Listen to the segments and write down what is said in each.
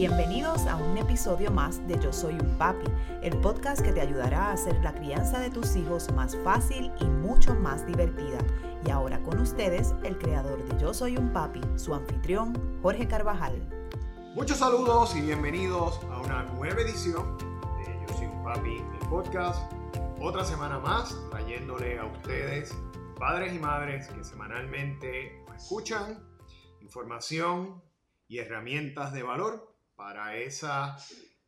Bienvenidos a un episodio más de Yo Soy un Papi, el podcast que te ayudará a hacer la crianza de tus hijos más fácil y mucho más divertida. Y ahora con ustedes, el creador de Yo Soy un Papi, su anfitrión, Jorge Carvajal. Muchos saludos y bienvenidos a una nueva edición de Yo Soy un Papi, el podcast. Otra semana más trayéndole a ustedes, padres y madres que semanalmente escuchan, información y herramientas de valor para esa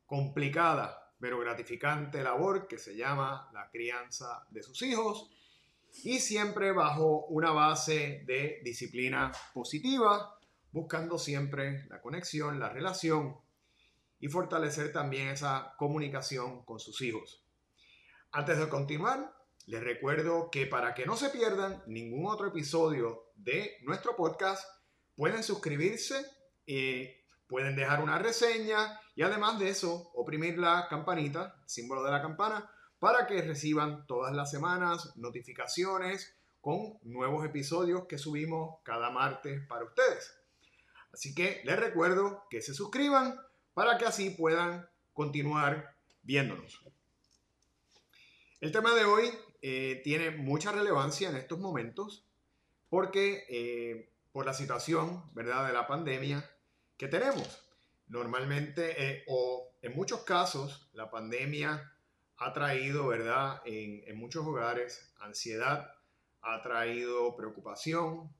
complicada pero gratificante labor que se llama la crianza de sus hijos y siempre bajo una base de disciplina positiva, buscando siempre la conexión, la relación y fortalecer también esa comunicación con sus hijos. Antes de continuar, les recuerdo que para que no se pierdan ningún otro episodio de nuestro podcast, pueden suscribirse eh, pueden dejar una reseña y además de eso, oprimir la campanita, símbolo de la campana, para que reciban todas las semanas notificaciones con nuevos episodios que subimos cada martes para ustedes. Así que les recuerdo que se suscriban para que así puedan continuar viéndonos. El tema de hoy eh, tiene mucha relevancia en estos momentos porque eh, por la situación ¿verdad? de la pandemia tenemos. Normalmente, eh, o en muchos casos, la pandemia ha traído, ¿verdad? En, en muchos hogares, ansiedad, ha traído preocupación.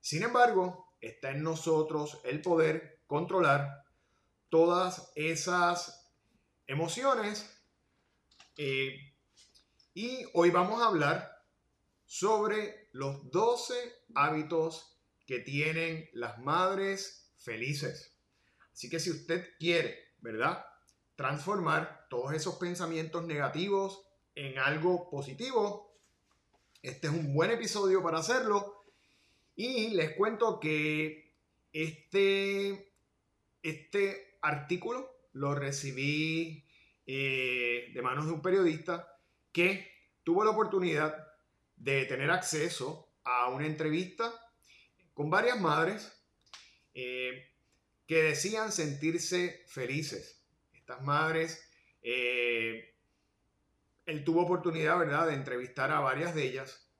Sin embargo, está en nosotros el poder controlar todas esas emociones. Eh, y hoy vamos a hablar sobre los 12 hábitos que tienen las madres felices. Así que si usted quiere, ¿verdad? Transformar todos esos pensamientos negativos en algo positivo, este es un buen episodio para hacerlo. Y les cuento que este, este artículo lo recibí eh, de manos de un periodista que tuvo la oportunidad de tener acceso a una entrevista con varias madres eh, que decían sentirse felices. Estas madres, eh, él tuvo oportunidad, ¿verdad?, de entrevistar a varias de ellas.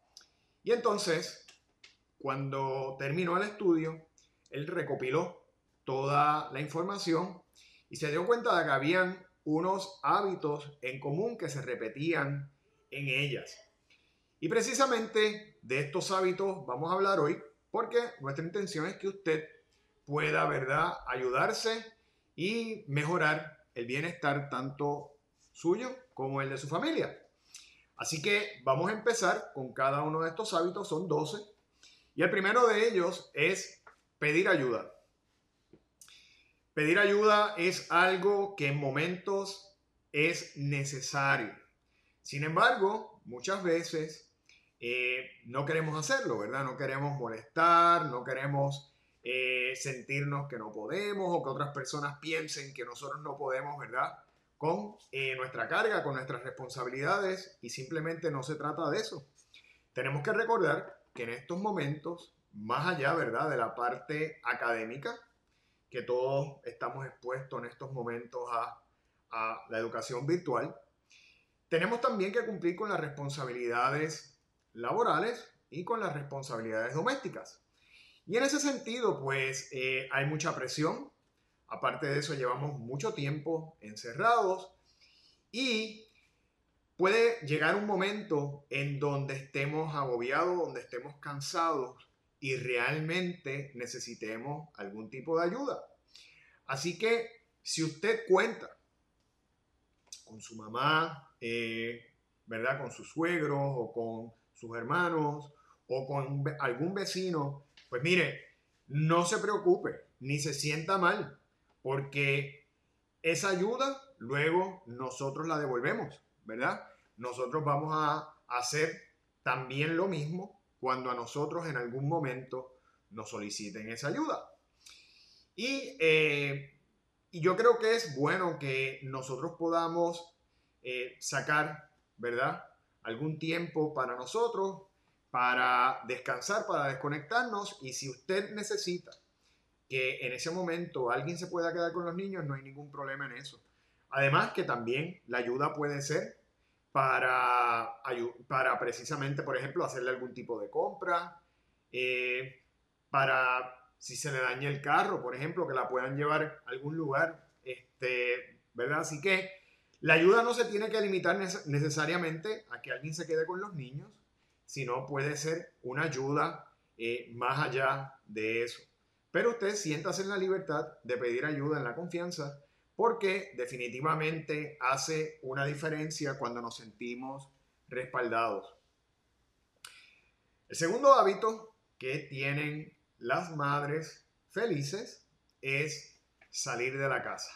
Y entonces, cuando terminó el estudio, él recopiló toda la información y se dio cuenta de que habían unos hábitos en común que se repetían en ellas. Y precisamente de estos hábitos vamos a hablar hoy porque nuestra intención es que usted pueda, ¿verdad?, ayudarse y mejorar el bienestar tanto suyo como el de su familia. Así que vamos a empezar con cada uno de estos hábitos, son 12, y el primero de ellos es pedir ayuda. Pedir ayuda es algo que en momentos es necesario. Sin embargo, muchas veces eh, no queremos hacerlo, ¿verdad? No queremos molestar, no queremos eh, sentirnos que no podemos o que otras personas piensen que nosotros no podemos, ¿verdad? Con eh, nuestra carga, con nuestras responsabilidades y simplemente no se trata de eso. Tenemos que recordar que en estos momentos, más allá, ¿verdad? De la parte académica, que todos estamos expuestos en estos momentos a, a la educación virtual, tenemos también que cumplir con las responsabilidades laborales y con las responsabilidades domésticas. Y en ese sentido, pues eh, hay mucha presión. Aparte de eso, llevamos mucho tiempo encerrados y puede llegar un momento en donde estemos agobiados, donde estemos cansados y realmente necesitemos algún tipo de ayuda. Así que si usted cuenta con su mamá, eh, ¿verdad? Con sus suegros o con sus hermanos o con algún vecino pues mire, no se preocupe, ni se sienta mal, porque esa ayuda luego nosotros la devolvemos, ¿verdad? Nosotros vamos a hacer también lo mismo cuando a nosotros en algún momento nos soliciten esa ayuda. Y, eh, yo creo que es bueno que nosotros podamos eh, sacar, ¿verdad? Algún tiempo para nosotros, para descansar, para desconectarnos y si usted necesita que en ese momento alguien se pueda quedar con los niños, no hay ningún problema en eso. Además que también la ayuda puede ser para, para precisamente, por ejemplo, hacerle algún tipo de compra, eh, para si se le daña el carro, por ejemplo, que la puedan llevar a algún lugar, este, ¿verdad? Así que la ayuda no se tiene que limitar necesariamente a que alguien se quede con los niños, sino puede ser una ayuda eh, más allá de eso. Pero usted siéntase en la libertad de pedir ayuda en la confianza porque definitivamente hace una diferencia cuando nos sentimos respaldados. El segundo hábito que tienen las madres felices es salir de la casa.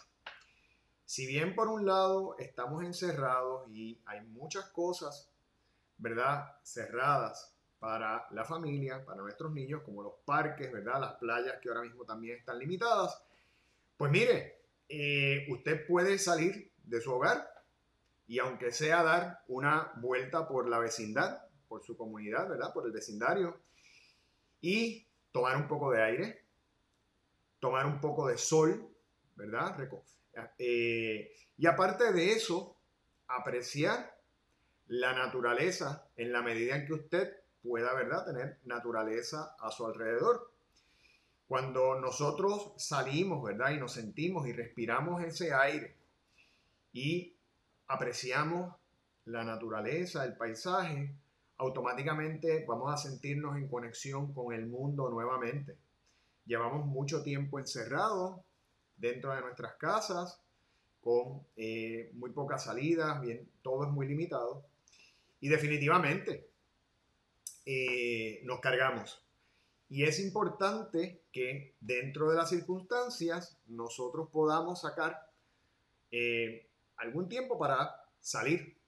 Si bien por un lado estamos encerrados y hay muchas cosas, ¿verdad? Cerradas para la familia, para nuestros niños, como los parques, ¿verdad? Las playas que ahora mismo también están limitadas. Pues mire, eh, usted puede salir de su hogar y aunque sea dar una vuelta por la vecindad, por su comunidad, ¿verdad? Por el vecindario y tomar un poco de aire, tomar un poco de sol, ¿verdad? Eh, y aparte de eso, apreciar la naturaleza en la medida en que usted pueda, ¿verdad?, tener naturaleza a su alrededor. Cuando nosotros salimos, ¿verdad?, y nos sentimos y respiramos ese aire y apreciamos la naturaleza, el paisaje, automáticamente vamos a sentirnos en conexión con el mundo nuevamente. Llevamos mucho tiempo encerrados dentro de nuestras casas, con eh, muy pocas salidas, bien, todo es muy limitado. Y definitivamente eh, nos cargamos. Y es importante que dentro de las circunstancias nosotros podamos sacar eh, algún tiempo para salir,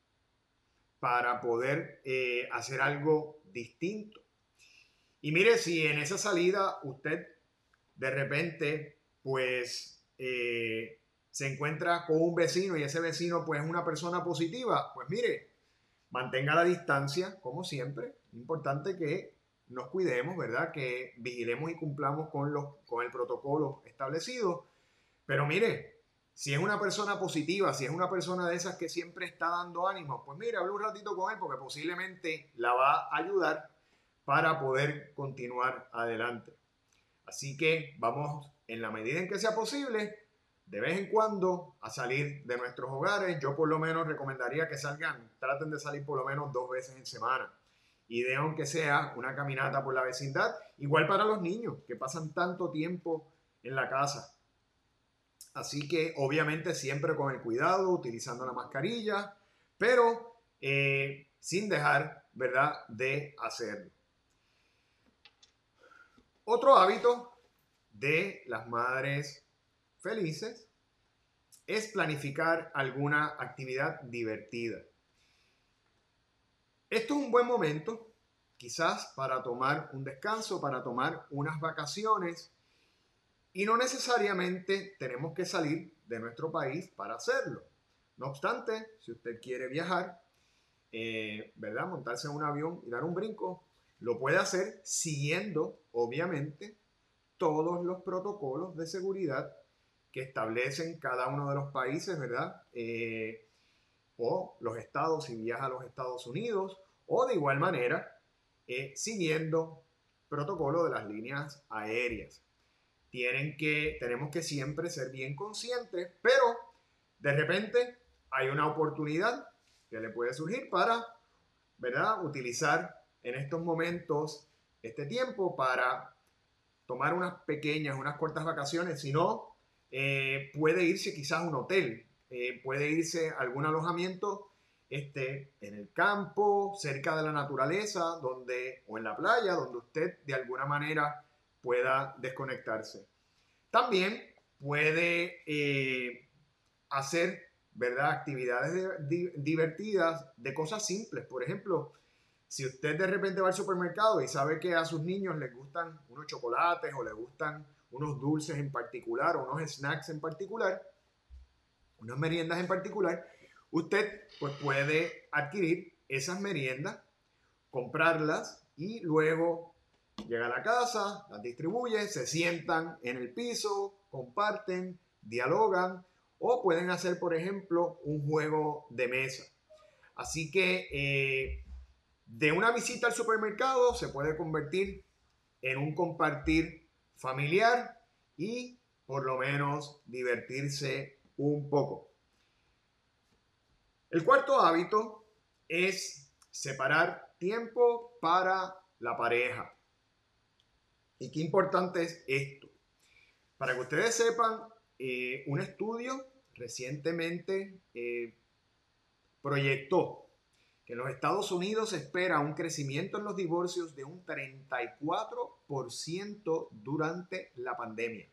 para poder eh, hacer algo distinto. Y mire, si en esa salida usted de repente, pues, se encuentra con un vecino y ese vecino, pues, es una persona positiva, pues mire, mantenga la distancia, como siempre. Importante que nos cuidemos, ¿verdad? Que vigilemos y cumplamos con, los, con el protocolo establecido. Pero mire, si es una persona positiva, si es una persona de esas que siempre está dando ánimo, pues mire, hable un ratito con él porque posiblemente la va a ayudar para poder continuar adelante. Así que vamos, en la medida en que sea posible, de vez en cuando a salir de nuestros hogares. Yo por lo menos recomendaría que salgan, traten de salir por lo menos dos veces en semana. Y de aunque sea una caminata por la vecindad, igual para los niños que pasan tanto tiempo en la casa. Así que obviamente siempre con el cuidado, utilizando la mascarilla, pero eh, sin dejar, ¿verdad?, de hacerlo. Otro hábito de las madres felices es planificar alguna actividad divertida. Esto es un buen momento, quizás para tomar un descanso, para tomar unas vacaciones, y no necesariamente tenemos que salir de nuestro país para hacerlo. No obstante, si usted quiere viajar, eh, ¿verdad? Montarse en un avión y dar un brinco, lo puede hacer siguiendo, obviamente, todos los protocolos de seguridad que establecen cada uno de los países, ¿verdad? Eh, o los estados si viaja a los Estados Unidos, o de igual manera eh, siguiendo protocolo de las líneas aéreas. Tienen que, tenemos que siempre ser bien conscientes, pero de repente hay una oportunidad que le puede surgir para, ¿verdad? Utilizar en estos momentos este tiempo para tomar unas pequeñas, unas cortas vacaciones, si no, eh, puede irse quizás a un hotel, eh, puede irse a algún alojamiento este, en el campo, cerca de la naturaleza, donde, o en la playa, donde usted de alguna manera pueda desconectarse. También puede eh, hacer ¿verdad? actividades divertidas de cosas simples. Por ejemplo, si usted de repente va al supermercado y sabe que a sus niños les gustan unos chocolates o les gustan unos dulces en particular unos snacks en particular, unas meriendas en particular, usted pues puede adquirir esas meriendas, comprarlas y luego llega a la casa, las distribuye, se sientan en el piso, comparten, dialogan o pueden hacer, por ejemplo, un juego de mesa. Así que eh, de una visita al supermercado se puede convertir en un compartir familiar y por lo menos divertirse un poco. El cuarto hábito es separar tiempo para la pareja. Y qué importante es esto. Para que ustedes sepan, eh, un estudio recientemente eh, proyectó en los Estados Unidos se espera un crecimiento en los divorcios de un 34% durante la pandemia.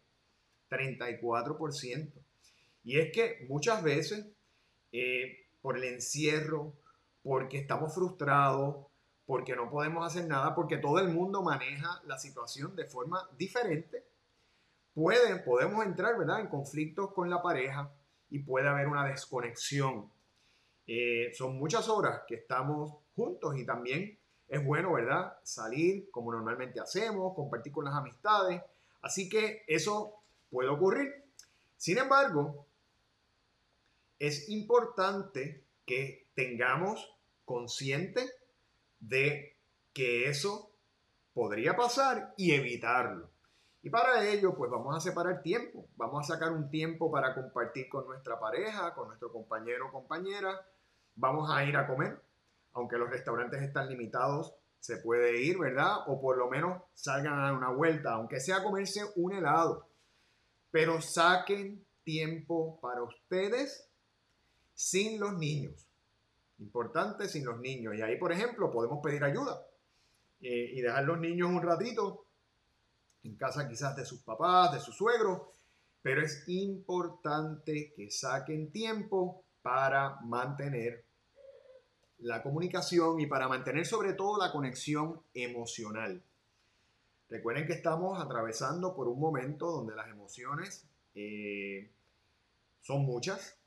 34%. Y es que muchas veces, eh, por el encierro, porque estamos frustrados, porque no podemos hacer nada, porque todo el mundo maneja la situación de forma diferente, pueden, podemos entrar ¿verdad? en conflictos con la pareja y puede haber una desconexión. Eh, son muchas horas que estamos juntos y también es bueno, ¿verdad? Salir como normalmente hacemos, compartir con las amistades. Así que eso puede ocurrir. Sin embargo, es importante que tengamos consciente de que eso podría pasar y evitarlo. Y para ello, pues vamos a separar tiempo. Vamos a sacar un tiempo para compartir con nuestra pareja, con nuestro compañero o compañera. Vamos a ir a comer. Aunque los restaurantes están limitados, se puede ir, ¿verdad? O por lo menos salgan a una vuelta, aunque sea comerse un helado. Pero saquen tiempo para ustedes sin los niños. Importante sin los niños. Y ahí, por ejemplo, podemos pedir ayuda eh, y dejar los niños un ratito en casa quizás de sus papás, de sus suegros, pero es importante que saquen tiempo para mantener la comunicación y para mantener sobre todo la conexión emocional. Recuerden que estamos atravesando por un momento donde las emociones eh, son muchas.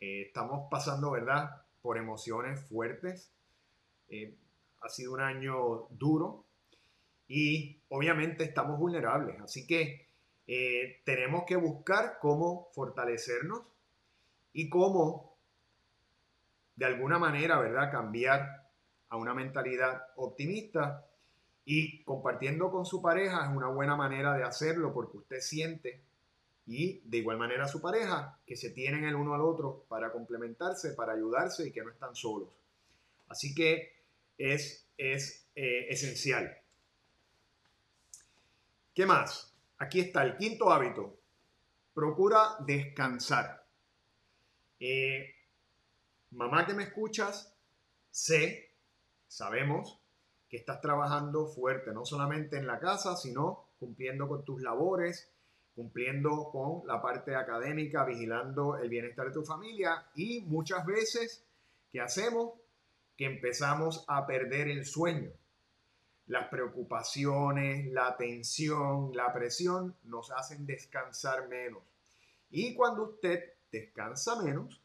Eh, estamos pasando, ¿verdad?, por emociones fuertes. Eh, ha sido un año duro y obviamente estamos vulnerables. Así que tenemos que buscar cómo fortalecernos y cómo de alguna manera, ¿verdad?, cambiar a una mentalidad optimista y compartiendo con su pareja es una buena manera de hacerlo porque usted siente y de igual manera su pareja, que se tienen el uno al otro para complementarse, para ayudarse y que no están solos. Así que es, es eh, esencial. ¿Qué más? Aquí está el quinto hábito. Procura descansar. Eh, mamá que me escuchas, sé, sabemos que estás trabajando fuerte, no solamente en la casa, sino cumpliendo con tus labores, cumpliendo con la parte académica, vigilando el bienestar de tu familia y muchas veces, ¿qué hacemos? Que empezamos a perder el sueño. Las preocupaciones, la tensión, la presión nos hacen descansar menos. Y cuando usted descansa menos,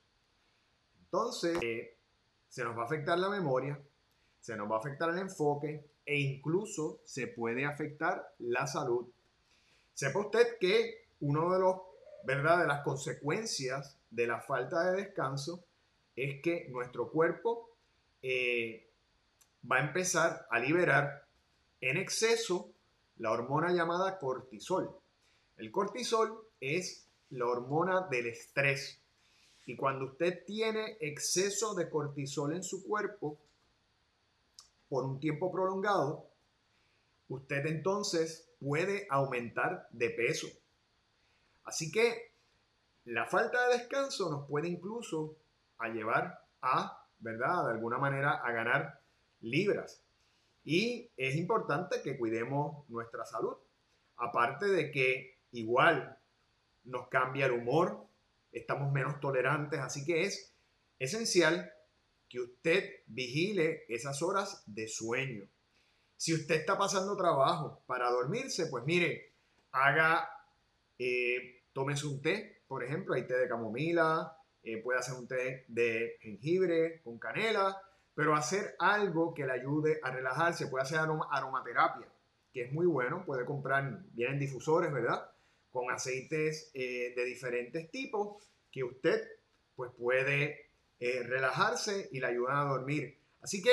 entonces eh, se nos va a afectar la memoria, se nos va a afectar el enfoque e incluso se puede afectar la salud Sepa usted que uno de. De las consecuencias de la falta de descanso es que nuestro cuerpo eh, va a empezar a liberar en exceso la hormona llamada cortisol. El cortisol es la hormona del estrés. Y cuando usted tiene exceso de cortisol en su cuerpo por un tiempo prolongado, usted entonces puede aumentar de peso. Así que la falta de descanso nos puede incluso a llevar a, ¿verdad? De alguna manera a ganar libras. Y es importante que cuidemos nuestra salud. Aparte de que igual nos cambia el humor, estamos menos tolerantes, así que es esencial que usted vigile esas horas de sueño. Si usted está pasando trabajo para dormirse, pues mire, haga, eh, tómese un té, por ejemplo, hay té de camomila, eh, puede hacer un té de jengibre con canela, pero hacer algo que le ayude a relajarse, puede hacer aromaterapia. que es muy bueno. Puede comprar, vienen difusores, ¿verdad? Con aceites eh, de diferentes tipos que usted pues puede eh, relajarse y le ayudan a dormir. Así que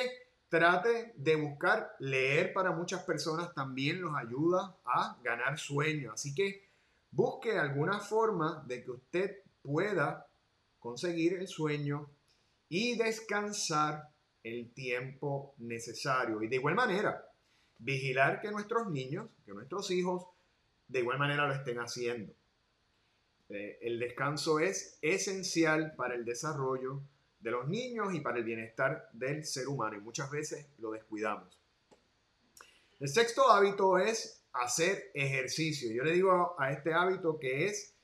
trate de buscar leer para muchas personas también los ayuda a ganar sueño. Así que busque alguna forma de que usted pueda conseguir el sueño y descansar el tiempo necesario. Y de igual manera, vigilar que nuestros niños, que nuestros hijos, de igual manera lo estén haciendo. Eh, el descanso es esencial para el desarrollo de los niños y para el bienestar del ser humano y muchas veces lo descuidamos. El sexto hábito es hacer ejercicio. Yo le digo a este hábito que es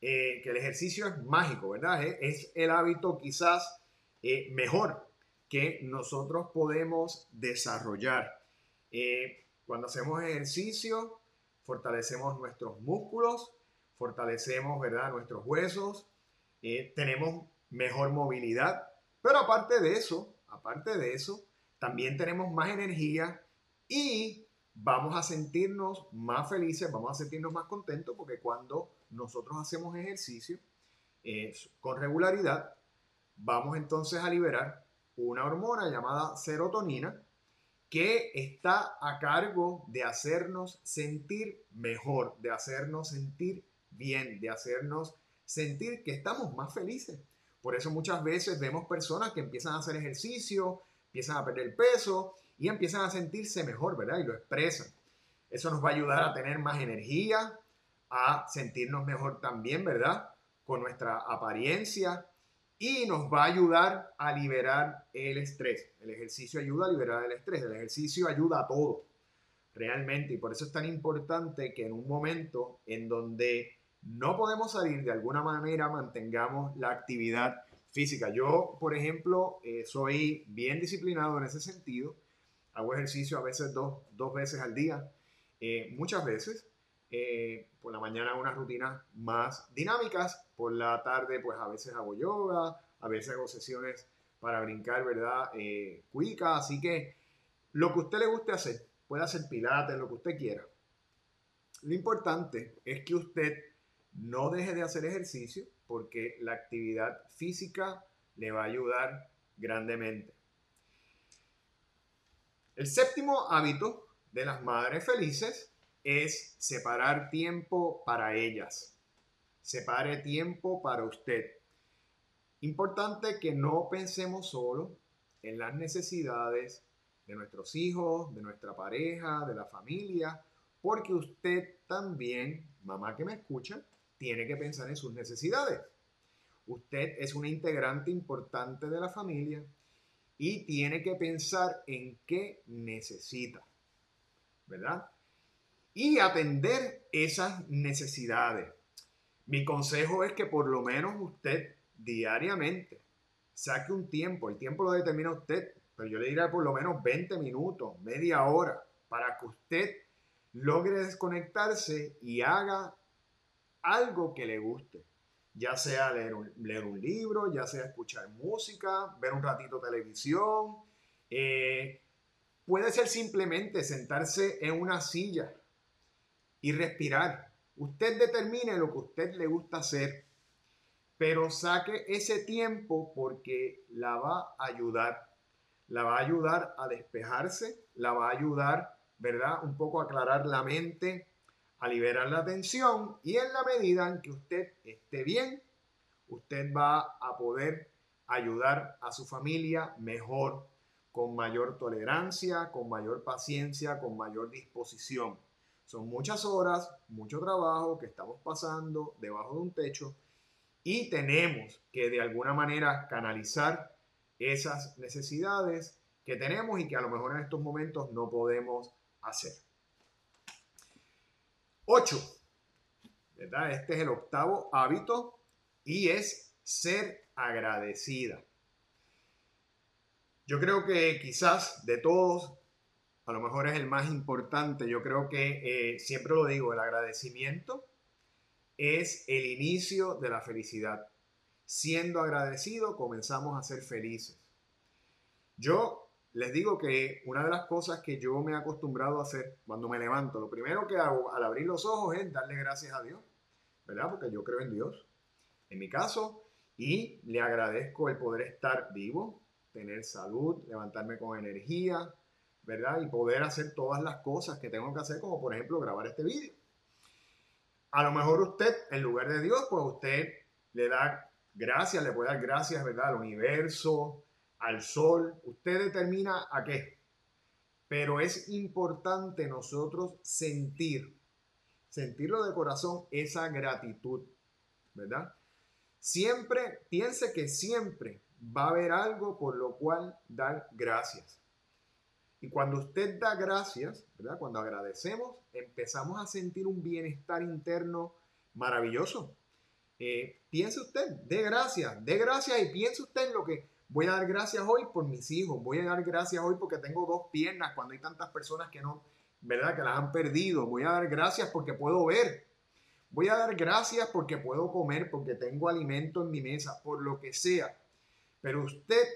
eh, que el ejercicio es mágico, ¿verdad? Es, el hábito quizás eh, mejor que nosotros podemos desarrollar. Cuando hacemos ejercicio, fortalecemos nuestros músculos, fortalecemos, ¿verdad? Nuestros huesos, tenemos mejor movilidad, pero aparte de eso, aparte de eso, también tenemos más energía y vamos a sentirnos más felices, vamos a sentirnos más contentos porque cuando nosotros hacemos ejercicio eh, con regularidad, vamos entonces a liberar una hormona llamada serotonina que está a cargo de hacernos sentir mejor, de hacernos sentir bien, de hacernos sentir que estamos más felices. Por eso muchas veces vemos personas que empiezan a hacer ejercicio, empiezan a perder peso y empiezan a sentirse mejor, ¿verdad? Y lo expresan. Eso nos va a ayudar a tener más energía, a sentirnos mejor también, ¿verdad? Con nuestra apariencia y nos va a ayudar a liberar el estrés. El ejercicio ayuda a liberar el estrés, el ejercicio ayuda a todo, realmente. Y por eso es tan importante que en un momento en donde no podemos salir, de alguna manera mantengamos la actividad física. Yo, por ejemplo, eh, soy bien disciplinado en ese sentido. Hago ejercicio a veces dos, dos veces al día, eh, muchas veces. Eh, por la mañana unas rutinas más dinámicas, por la tarde pues a veces hago yoga, a veces hago sesiones para brincar, ¿verdad? cuica, así que lo que usted le guste hacer, puede hacer pilates, lo que usted quiera. Lo importante es que usted no deje de hacer ejercicio porque la actividad física le va a ayudar grandemente. El séptimo hábito de las madres felices es separar tiempo para ellas. Separe tiempo para usted. Importante que no pensemos solo en las necesidades de nuestros hijos, de nuestra pareja, de la familia, porque usted también, mamá que me escucha, tiene que pensar en sus necesidades. Usted es una integrante importante de la familia y tiene que pensar en qué necesita, ¿verdad? Y atender esas necesidades. Mi consejo es que por lo menos usted diariamente saque un tiempo, el tiempo lo determina usted, pero yo le diría por lo menos 20 minutos, media hora, para que usted logre desconectarse y haga algo que le guste, ya sea leer un, leer un libro, ya sea escuchar música, ver un ratito televisión, eh, puede ser simplemente sentarse en una silla y respirar. Usted determine lo que usted le gusta hacer, pero saque ese tiempo porque la va a ayudar. La va a ayudar a despejarse, la va a ayudar, ¿verdad? Un poco a aclarar la mente, a liberar la tensión y en la medida en que usted esté bien, usted va a poder ayudar a su familia mejor, con mayor tolerancia, con mayor paciencia, con mayor disposición. Son muchas horas, mucho trabajo que estamos pasando debajo de un techo y tenemos que de alguna manera canalizar esas necesidades que tenemos y que a lo mejor en estos momentos no podemos hacer. 8. ¿verdad? Este es el octavo hábito y es ser agradecida. Yo creo que quizás de todos, a lo mejor es el más importante. Yo creo que, eh, siempre lo digo, el agradecimiento es el inicio de la felicidad. Siendo agradecido, comenzamos a ser felices. Yo les digo que una de las cosas que yo me he acostumbrado a hacer cuando me levanto, lo primero que hago al abrir los ojos es darle gracias a Dios, ¿verdad? Porque yo creo en Dios, en mi caso, y le agradezco el poder estar vivo, tener salud, levantarme con energía, ¿verdad? Y poder hacer todas las cosas que tengo que hacer, como por ejemplo grabar este vídeo. A lo mejor usted, en lugar de Dios, pues usted le da gracias, le puede dar gracias, ¿verdad? Al universo, al sol, usted determina a qué. Pero es importante nosotros sentir, sentirlo de corazón, esa gratitud, ¿verdad? Siempre, piense que siempre va a haber algo por lo cual dar gracias. Y cuando usted da gracias, ¿verdad? Cuando agradecemos, empezamos a sentir un bienestar interno maravilloso. Eh, piense usted, dé gracias, dé gracias y piense usted en lo que Voy a dar gracias hoy por mis hijos. Voy a dar gracias hoy porque tengo dos piernas cuando hay tantas personas que no, ¿verdad? Que las han perdido. Voy a dar gracias porque puedo ver. Voy a dar gracias porque puedo comer, porque tengo alimento en mi mesa, por lo que sea. Pero usted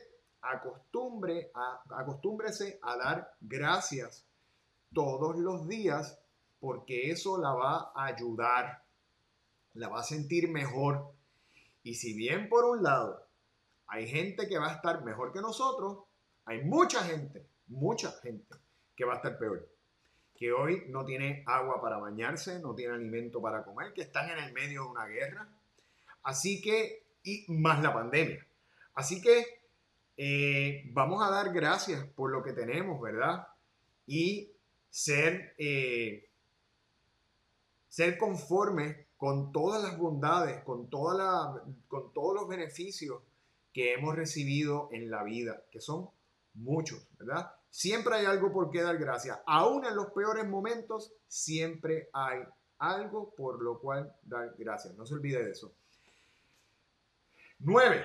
acostumbre a, acostúmbrese a dar gracias todos los días porque eso la va a ayudar, la va a sentir mejor. Y si bien por un lado hay gente que va a estar mejor que nosotros, hay mucha gente, mucha gente que va a estar peor. Que hoy no tiene agua para bañarse, no tiene alimento para comer, que están en el medio de una guerra. Así que, y más la pandemia. Así que eh, vamos a dar gracias por lo que tenemos, ¿verdad? Y ser, eh, ser conformes con todas las bondades, con, toda la, con todos los beneficios que hemos recibido en la vida, que son muchos, ¿verdad? Siempre hay algo por qué dar gracias. Aún en los peores momentos, siempre hay algo por lo cual dar gracias. No se olvide de eso. Nueve,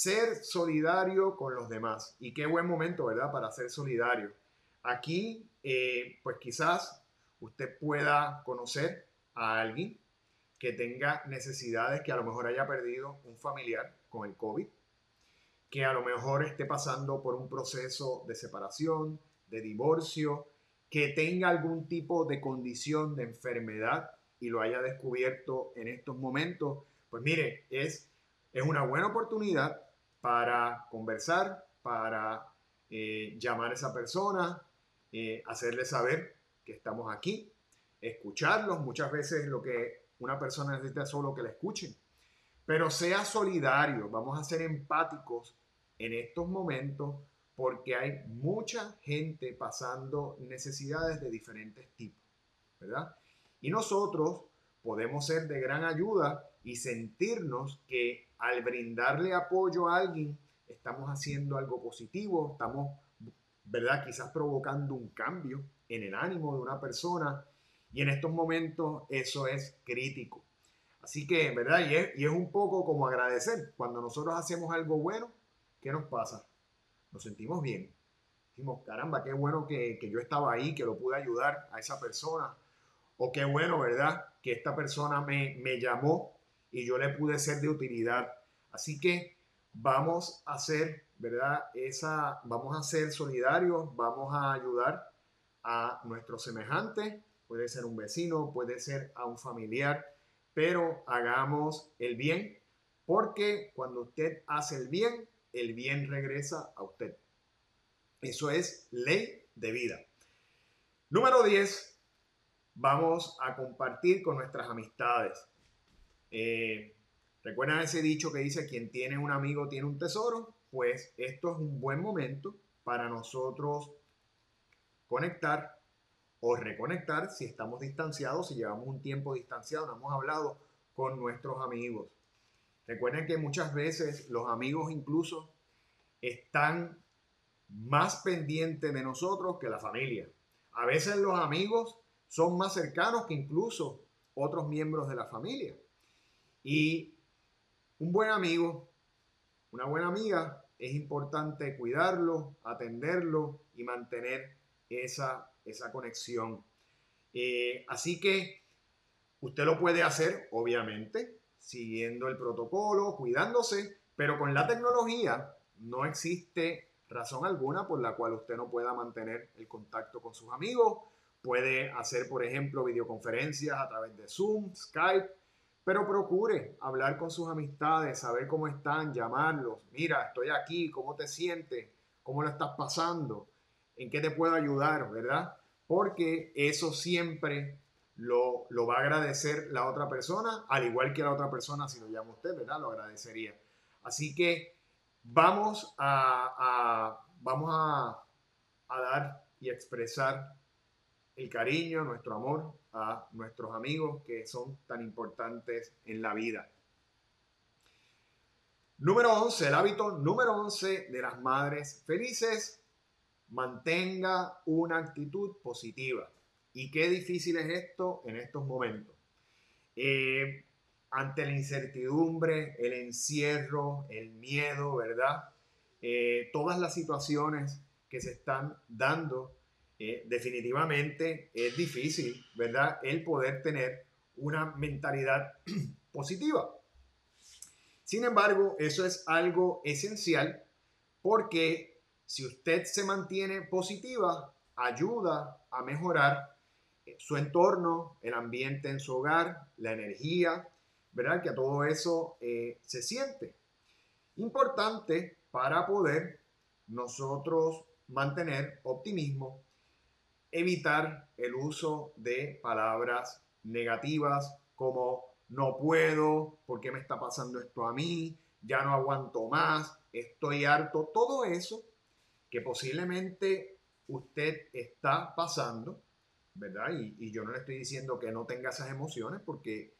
ser solidario con los demás. Y qué buen momento, ¿verdad? Para ser solidario. Aquí, eh, pues quizás usted pueda conocer a alguien que tenga necesidades, que a lo mejor haya perdido un familiar con el COVID, que a lo mejor esté pasando por un proceso de separación, de divorcio, que tenga algún tipo de condición de enfermedad y lo haya descubierto en estos momentos, pues mire, es, es una buena oportunidad para conversar, para eh, llamar a esa persona, eh, hacerle saber que estamos aquí, escucharlos. Muchas veces lo que una persona necesita solo que la escuchen. Pero sea solidario, vamos a ser empáticos en estos momentos porque hay mucha gente pasando necesidades de diferentes tipos, ¿verdad? Y nosotros podemos ser de gran ayuda y sentirnos que al brindarle apoyo a alguien estamos haciendo algo positivo, estamos, ¿verdad? Quizás provocando un cambio en el ánimo de una persona y en estos momentos eso es crítico. Así que, ¿verdad? Y es, y es un poco como agradecer. Cuando nosotros hacemos algo bueno, ¿qué nos pasa? Nos sentimos bien. Decimos, caramba, qué bueno que, que yo estaba ahí, que lo pude ayudar a esa persona. O qué bueno, ¿verdad? Que esta persona me, me llamó y yo le pude ser de utilidad. Así que vamos a ser, ¿verdad? Esa, vamos a ser solidarios, vamos a ayudar a nuestros semejantes puede ser un vecino, puede ser a un familiar, pero hagamos el bien, porque cuando usted hace el bien, el bien regresa a usted. Eso es ley de vida. Número 10, vamos a compartir con nuestras amistades. Eh, ¿Recuerdan ese dicho que dice, quien tiene un amigo tiene un tesoro? Pues esto es un buen momento para nosotros conectar o reconectar si estamos distanciados, si llevamos un tiempo distanciado, no hemos hablado con nuestros amigos. Recuerden que muchas veces los amigos incluso están más pendientes de nosotros que la familia. A veces los amigos son más cercanos que incluso otros miembros de la familia. Y un buen amigo, una buena amiga, es importante cuidarlo, atenderlo y mantener esa esa conexión. Eh, así que usted lo puede hacer, obviamente, siguiendo el protocolo, cuidándose, pero con la tecnología no existe razón alguna por la cual usted no pueda mantener el contacto con sus amigos. Puede hacer, por ejemplo, videoconferencias a través de Zoom, Skype, pero procure hablar con sus amistades, saber cómo están, llamarlos. Mira, estoy aquí, ¿cómo te sientes? ¿Cómo lo estás pasando? ¿En qué te puedo ayudar? ¿Verdad? Porque eso siempre lo, lo, va a agradecer la otra persona, al igual que la otra persona, si lo llama usted, ¿verdad? Lo agradecería. Así que vamos a, vamos a, a, dar y expresar el cariño, nuestro amor a nuestros amigos que son tan importantes en la vida. Número 11, el hábito número 11 de las madres felices, mantenga una actitud positiva. Y qué difícil es esto en estos momentos. Eh, ante la incertidumbre, el encierro, el miedo, ¿verdad? Eh, todas las situaciones que se están dando, eh, definitivamente es difícil, ¿verdad? El poder tener una mentalidad positiva. Sin embargo, eso es algo esencial porque si usted se mantiene positiva, ayuda a mejorar su entorno, el ambiente en su hogar, la energía, ¿verdad? Que todo eso eh, se siente. Importante para poder nosotros mantener optimismo, evitar el uso de palabras negativas como no puedo, ¿por qué me está pasando esto a mí? Ya no aguanto más, estoy harto, todo eso que posiblemente usted está pasando ¿verdad? Y, yo no le estoy diciendo que no tenga esas emociones porque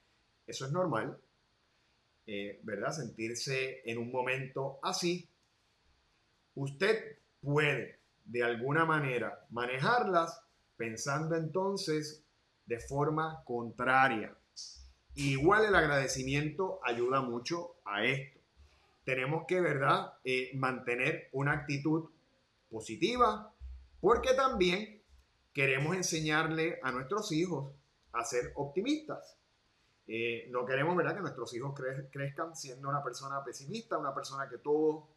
eso es normal, eh, ¿verdad? Sentirse en un momento así. Usted puede de alguna manera manejarlas pensando entonces de forma contraria. Igual el agradecimiento ayuda mucho a esto. Tenemos que, ¿verdad?, eh, mantener una actitud positiva, porque también queremos enseñarle a nuestros hijos a ser optimistas. Eh, no queremos ¿verdad? que nuestros hijos crezcan siendo una persona pesimista, una persona que todo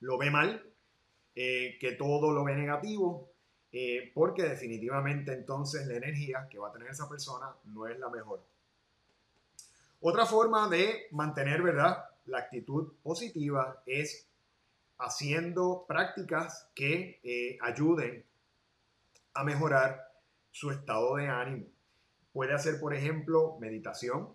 lo ve mal, eh, que todo lo ve negativo, eh, porque definitivamente entonces la energía que va a tener esa persona no es la mejor. Otra forma de mantener ¿verdad? la actitud positiva es haciendo prácticas que ayuden a mejorar su estado de ánimo. Puede hacer, por ejemplo, meditación.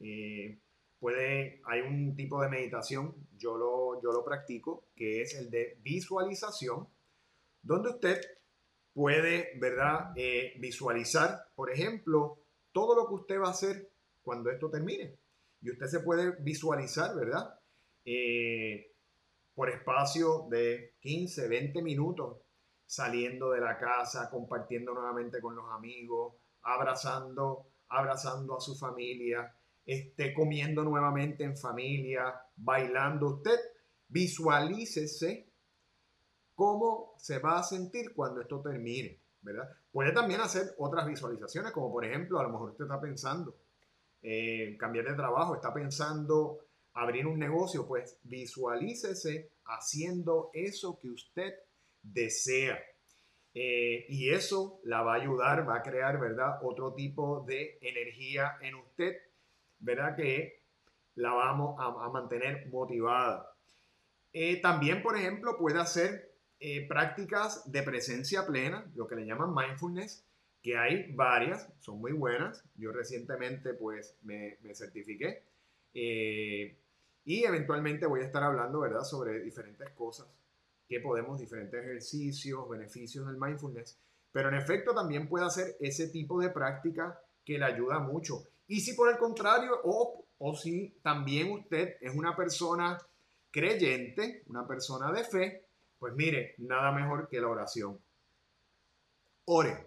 Eh, puede, hay un tipo de meditación, yo lo, yo lo practico, que es el de visualización, donde usted puede, ¿verdad?, eh, visualizar, por ejemplo, todo lo que usted va a hacer cuando esto termine. Y usted se puede visualizar, ¿verdad? Eh, por espacio de 15, 20 minutos saliendo de la casa, compartiendo nuevamente con los amigos, abrazando, abrazando a su familia, esté comiendo nuevamente en familia, bailando. Usted visualícese cómo se va a sentir cuando esto termine, ¿verdad? Puede también hacer otras visualizaciones, como por ejemplo, a lo mejor usted está pensando en cambiar de trabajo, está pensando abrir un negocio, pues visualícese haciendo eso que usted desea. Eh, y eso la va a ayudar, va a crear, ¿verdad? Otro tipo de energía en usted, ¿verdad? Que la vamos a, mantener motivada. Eh, también, por ejemplo, puede hacer eh, prácticas de presencia plena, lo que le llaman mindfulness, que hay varias, son muy buenas. Yo recientemente, pues, me, certifiqué. y eventualmente voy a estar hablando, ¿verdad?, sobre diferentes cosas que podemos, diferentes ejercicios, beneficios del mindfulness, pero en efecto también puede hacer ese tipo de práctica que le ayuda mucho. Y si por el contrario, o, o si también usted es una persona creyente, una persona de fe, pues mire, nada mejor que la oración. Ore,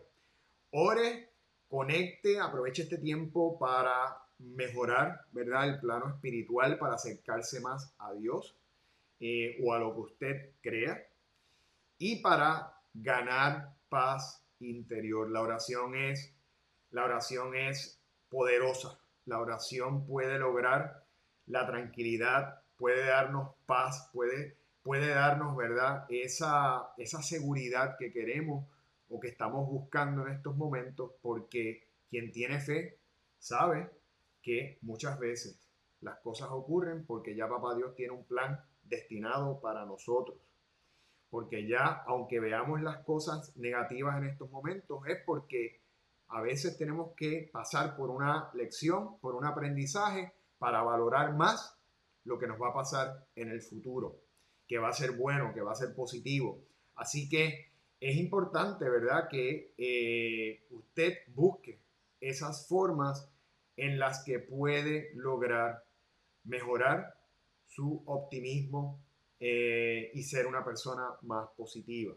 ore, conecte, aproveche este tiempo para mejorar, ¿verdad? El plano espiritual, para acercarse más a Dios eh, o a lo que usted crea y para ganar paz interior. La oración es, la oración es poderosa. La oración puede lograr la tranquilidad, puede darnos paz, puede puede darnos, ¿verdad? Esa, esa seguridad que queremos o que estamos buscando en estos momentos, porque quien tiene fe sabe que muchas veces las cosas ocurren porque ya Papá Dios tiene un plan destinado para nosotros. Porque ya, aunque veamos las cosas negativas en estos momentos, es porque a veces tenemos que pasar por una lección, por un aprendizaje, para valorar más lo que nos va a pasar en el futuro, que va a ser bueno, que va a ser positivo. Así que es importante, ¿verdad?, que eh, usted busque esas formas en las que puede lograr mejorar su optimismo eh, y ser una persona más positiva.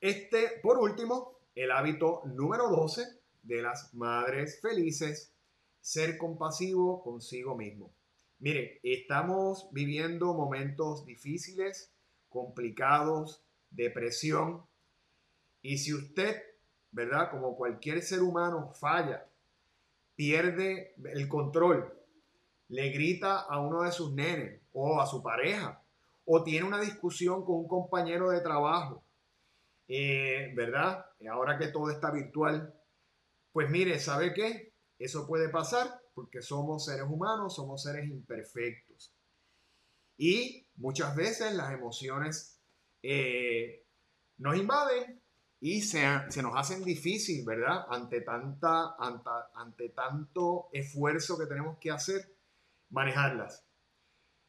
Este, por último, el hábito número 12 de las madres felices, ser compasivo consigo mismo. Mire, estamos viviendo momentos difíciles, complicados, depresión, y si usted, ¿verdad? Como cualquier ser humano falla, pierde el control, le grita a uno de sus nenes o a su pareja, o tiene una discusión con un compañero de trabajo, eh, ¿verdad? Ahora que todo está virtual, pues mire, ¿sabe qué? Eso puede pasar porque somos seres humanos, somos seres imperfectos. Y muchas veces las emociones eh, nos invaden y se, se, nos hacen difícil, ¿verdad? Ante, tanta, ante, ante tanto esfuerzo que tenemos que hacer manejarlas.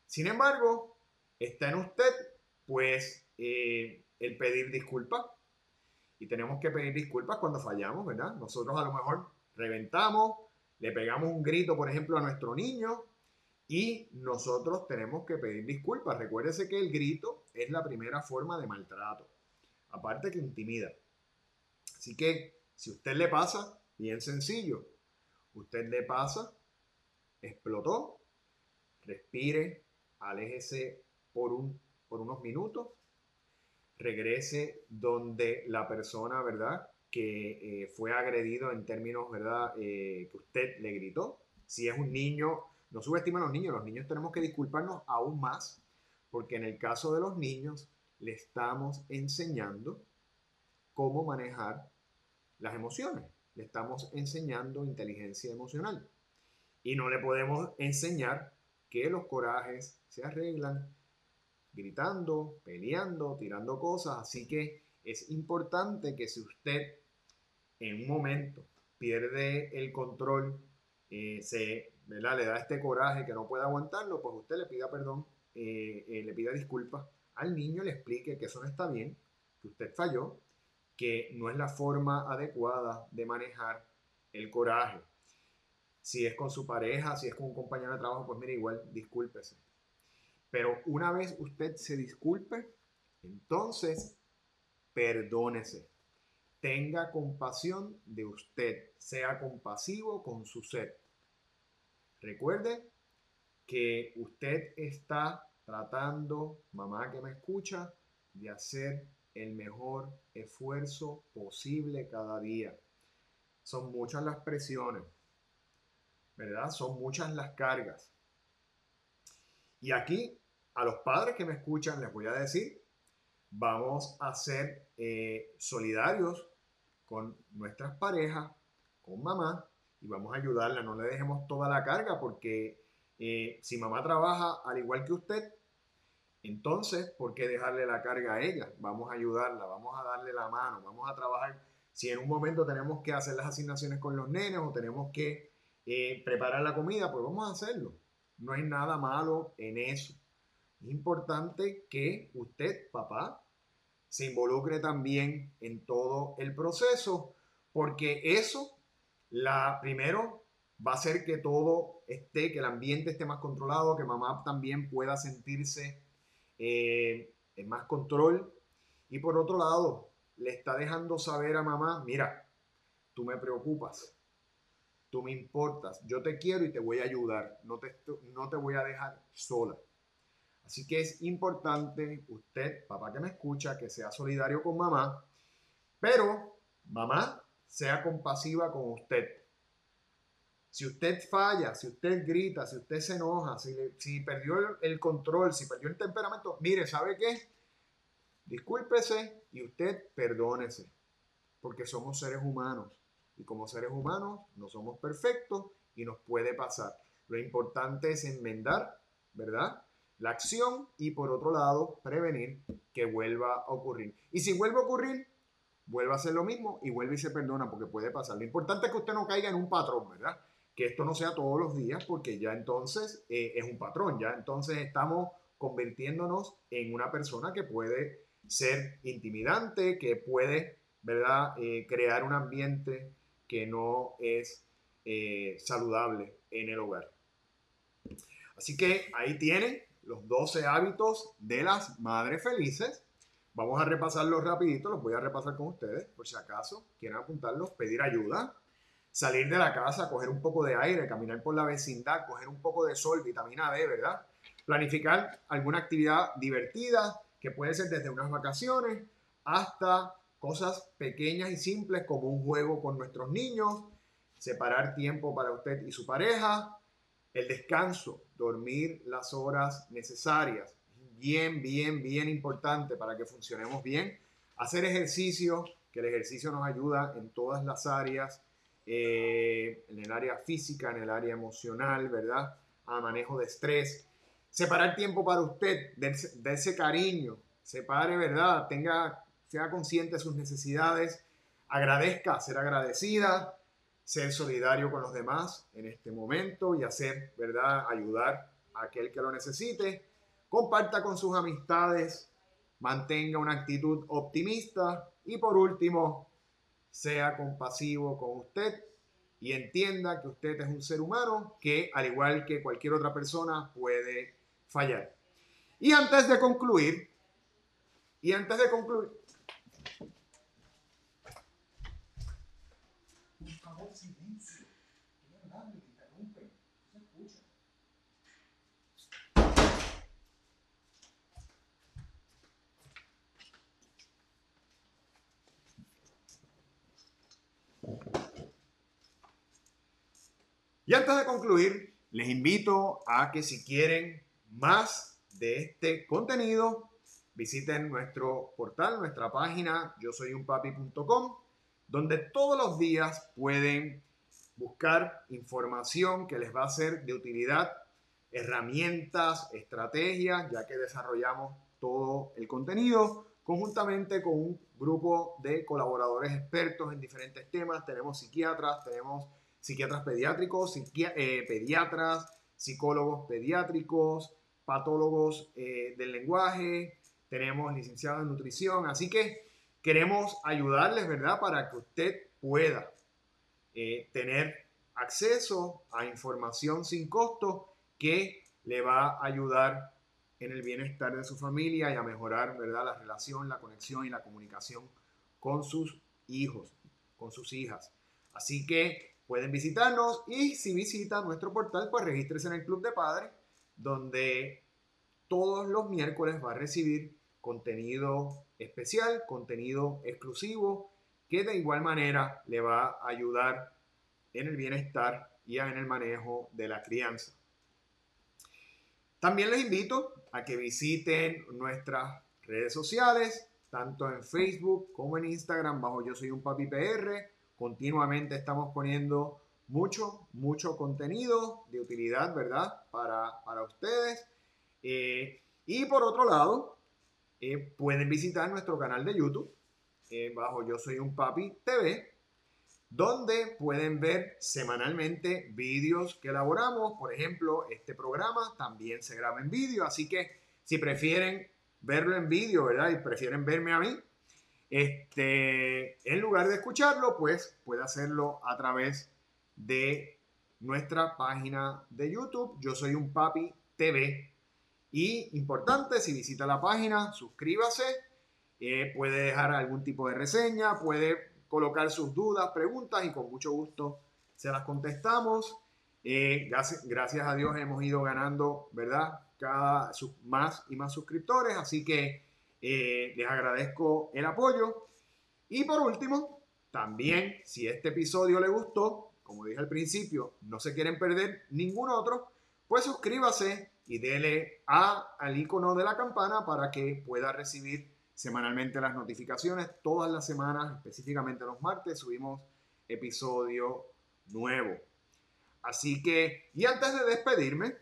Sin embargo, está en usted, pues, eh, el pedir disculpas. Y tenemos que pedir disculpas cuando fallamos, ¿verdad? Nosotros a lo mejor reventamos, le pegamos un grito, por ejemplo, a nuestro niño y nosotros tenemos que pedir disculpas. Recuérdese que el grito es la primera forma de maltrato, aparte que intimida. Así que si usted le pasa, bien sencillo, usted le pasa, explotó, respire, aléjese por, un, por unos minutos, regrese donde la persona, ¿verdad? Que eh, fue agredido en términos, ¿verdad? Eh, que usted le gritó. Si es un niño, no subestimen a los niños, los niños tenemos que disculparnos aún más, porque en el caso de los niños le estamos enseñando cómo manejar las emociones, le estamos enseñando inteligencia emocional. Y no le podemos enseñar que los corajes se arreglan gritando, peleando, tirando cosas. Así que es importante que si usted en un momento pierde el control, eh, se le da este coraje que no puede aguantarlo, pues usted le pida perdón, eh, eh, le pida disculpas al niño, le explique que eso no está bien, que usted falló, que no es la forma adecuada de manejar el coraje. Si es con su pareja, si es con un compañero de trabajo, pues mire, igual discúlpese. Pero una vez usted se disculpe, entonces perdónese. Tenga compasión de usted. Sea compasivo con su ser. Recuerde que usted está tratando, mamá que me escucha, de hacer el mejor esfuerzo posible cada día. Son muchas las presiones, ¿verdad? Son muchas las cargas. Y aquí, a los padres que me escuchan, les voy a decir, vamos a ser eh, solidarios con nuestras parejas, con mamá, y vamos a ayudarla. No le dejemos toda la carga porque eh, si mamá trabaja al igual que usted, entonces, ¿por qué dejarle la carga a ella? Vamos a ayudarla, vamos a darle la mano, vamos a trabajar. Si en un momento tenemos que hacer las asignaciones con los nenes o tenemos que eh, preparar la comida, pues vamos a hacerlo. No hay nada malo en eso. Es importante que usted, papá, se involucre también en todo el proceso, porque eso, la, primero, va a hacer que todo esté, que el ambiente esté más controlado, que mamá también pueda sentirse eh, en más control. Y por otro lado, le está dejando saber a mamá, mira, tú me preocupas, tú me importas, yo te quiero y te voy a ayudar, no te, no te voy a dejar sola. Así que es importante usted, papá que me escucha, que sea solidario con mamá, pero mamá sea compasiva con usted. Si usted falla, si usted grita, si usted se enoja, si, perdió el, control, si perdió el temperamento, mire, ¿sabe qué? Discúlpese y usted perdónese, porque somos seres humanos y como seres humanos no somos perfectos y nos puede pasar. Lo importante es enmendar, ¿verdad? La acción y por otro lado prevenir que vuelva a ocurrir. Y si vuelve a ocurrir, vuelva a hacer lo mismo y vuelve y se perdona porque puede pasar. Lo importante es que usted no caiga en un patrón, ¿verdad? que esto no sea todos los días porque ya entonces eh, es un patrón, ya entonces estamos convirtiéndonos en una persona que puede ser intimidante, que puede, ¿verdad?, eh, crear un ambiente que no es eh, saludable en el hogar. Así que ahí tienen los 12 hábitos de las madres felices. Vamos a repasarlos rapidito, los voy a repasar con ustedes, por si acaso quieren apuntarlos, pedir ayuda, salir de la casa, coger un poco de aire, caminar por la vecindad, coger un poco de sol, vitamina D, ¿verdad? Planificar alguna actividad divertida, que puede ser desde unas vacaciones hasta cosas pequeñas y simples como un juego con nuestros niños, separar tiempo para usted y su pareja, el descanso, dormir las horas necesarias, bien, bien, bien importante para que funcionemos bien, hacer ejercicio, que el ejercicio nos ayuda en todas las áreas, eh, en el área física, en el área emocional, ¿verdad? A manejo de estrés. Separar tiempo para usted, de, ese cariño, separe, ¿verdad? Tenga, sea consciente de sus necesidades, agradezca, ser agradecida, ser solidario con los demás en este momento y hacer, ¿verdad? Ayudar a aquel que lo necesite. Comparta con sus amistades, mantenga una actitud optimista y por último, sea compasivo con usted y entienda que usted es un ser humano que, al igual que cualquier otra persona, puede fallar. Y antes de concluir, y antes de concluir, Y antes de concluir, les invito a que si quieren más de este contenido, visiten nuestro portal, nuestra página yo soy donde todos los días pueden buscar información que les va a ser de utilidad, herramientas, estrategias, ya que desarrollamos todo el contenido conjuntamente con un grupo de colaboradores expertos en diferentes temas. Tenemos psiquiatras, tenemos psiquiatras pediátricos, eh, pediatras, psicólogos pediátricos, patólogos eh, del lenguaje, tenemos licenciados en nutrición, así que queremos ayudarles, ¿verdad? Para que usted pueda eh, tener acceso a información sin costo que le va a ayudar en el bienestar de su familia y a mejorar, ¿verdad? La relación, la conexión y la comunicación con sus hijos, con sus hijas. Así que pueden visitarnos y si visitan nuestro portal, pues regístrese en el Club de Padres, donde todos los miércoles va a recibir contenido especial, contenido exclusivo, que de igual manera le va a ayudar en el bienestar y en el manejo de la crianza. También les invito a que visiten nuestras redes sociales, tanto en Facebook como en Instagram, bajo Yo Soy un Papi PR Continuamente estamos poniendo mucho, mucho contenido de utilidad, ¿verdad? Para, para ustedes. Eh, y por otro lado, eh, pueden visitar nuestro canal de YouTube, eh, bajo Yo Soy un Papi TV, donde pueden ver semanalmente vídeos que elaboramos. Por ejemplo, este programa también se graba en vídeo, así que si prefieren verlo en vídeo, ¿verdad? Y prefieren verme a mí, este, en lugar de escucharlo, pues puede hacerlo a través de nuestra página de YouTube. Yo soy un papi TV. Y importante, si visita la página, suscríbase. Eh, puede dejar algún tipo de reseña, puede colocar sus dudas, preguntas y con mucho gusto se las contestamos. Eh, gracias, a Dios hemos ido ganando, ¿verdad? Cada más y más suscriptores. Así que eh, les agradezco el apoyo. Y por último, también, si este episodio le gustó, como dije al principio, no se quieren perder ningún otro, pues suscríbase y dele a, al icono de la campana para que pueda recibir semanalmente las notificaciones. Todas las semanas, específicamente los martes, subimos episodio nuevo. Así que, y antes de despedirme,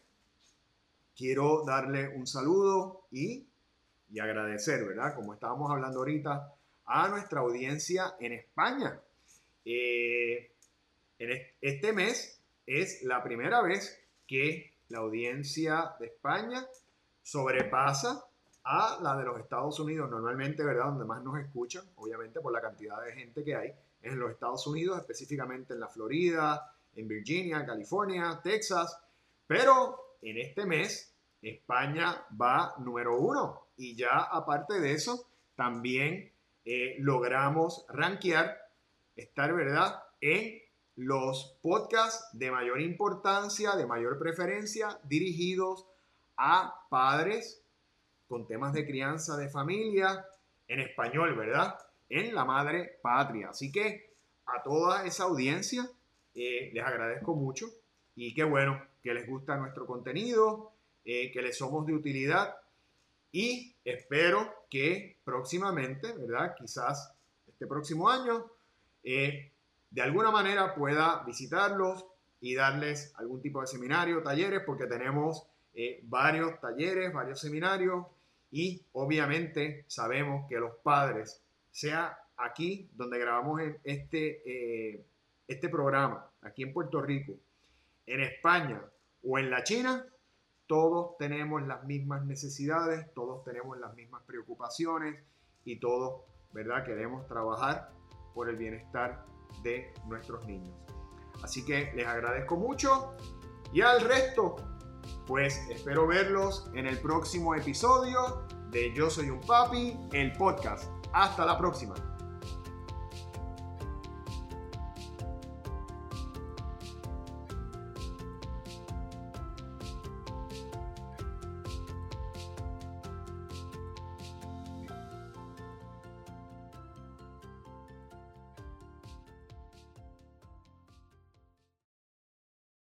quiero darle un saludo y, y agradecer, ¿verdad? Como estábamos hablando ahorita, a nuestra audiencia en España. Eh, en este mes es la primera vez que la audiencia de España sobrepasa a la de los Estados Unidos, normalmente, ¿verdad? Donde más nos escuchan, obviamente por la cantidad de gente que hay, en los Estados Unidos, específicamente en la Florida, en Virginia, California, Texas, pero en este mes España va número uno y ya aparte de eso, también eh, logramos rankear, estar, ¿verdad?, en los podcasts de mayor importancia, de mayor preferencia, dirigidos a padres con temas de crianza de familia en español, ¿verdad? En la madre patria. Así que a toda esa audiencia eh, les agradezco mucho y qué bueno que les gusta nuestro contenido, eh, que les somos de utilidad y espero que próximamente, ¿verdad? Quizás este próximo año, eh, de alguna manera pueda visitarlos y darles algún tipo de seminario, talleres, porque tenemos varios talleres, varios seminarios y obviamente sabemos que los padres, sea aquí donde grabamos este, eh, este programa, aquí en Puerto Rico, en España o en la China, todos tenemos las mismas necesidades, todos tenemos las mismas preocupaciones y todos, ¿verdad? Queremos trabajar por el bienestar de nuestros niños. Así que les agradezco mucho y al resto pues espero verlos en el próximo episodio de Yo Soy un Papi, el podcast. Hasta la próxima.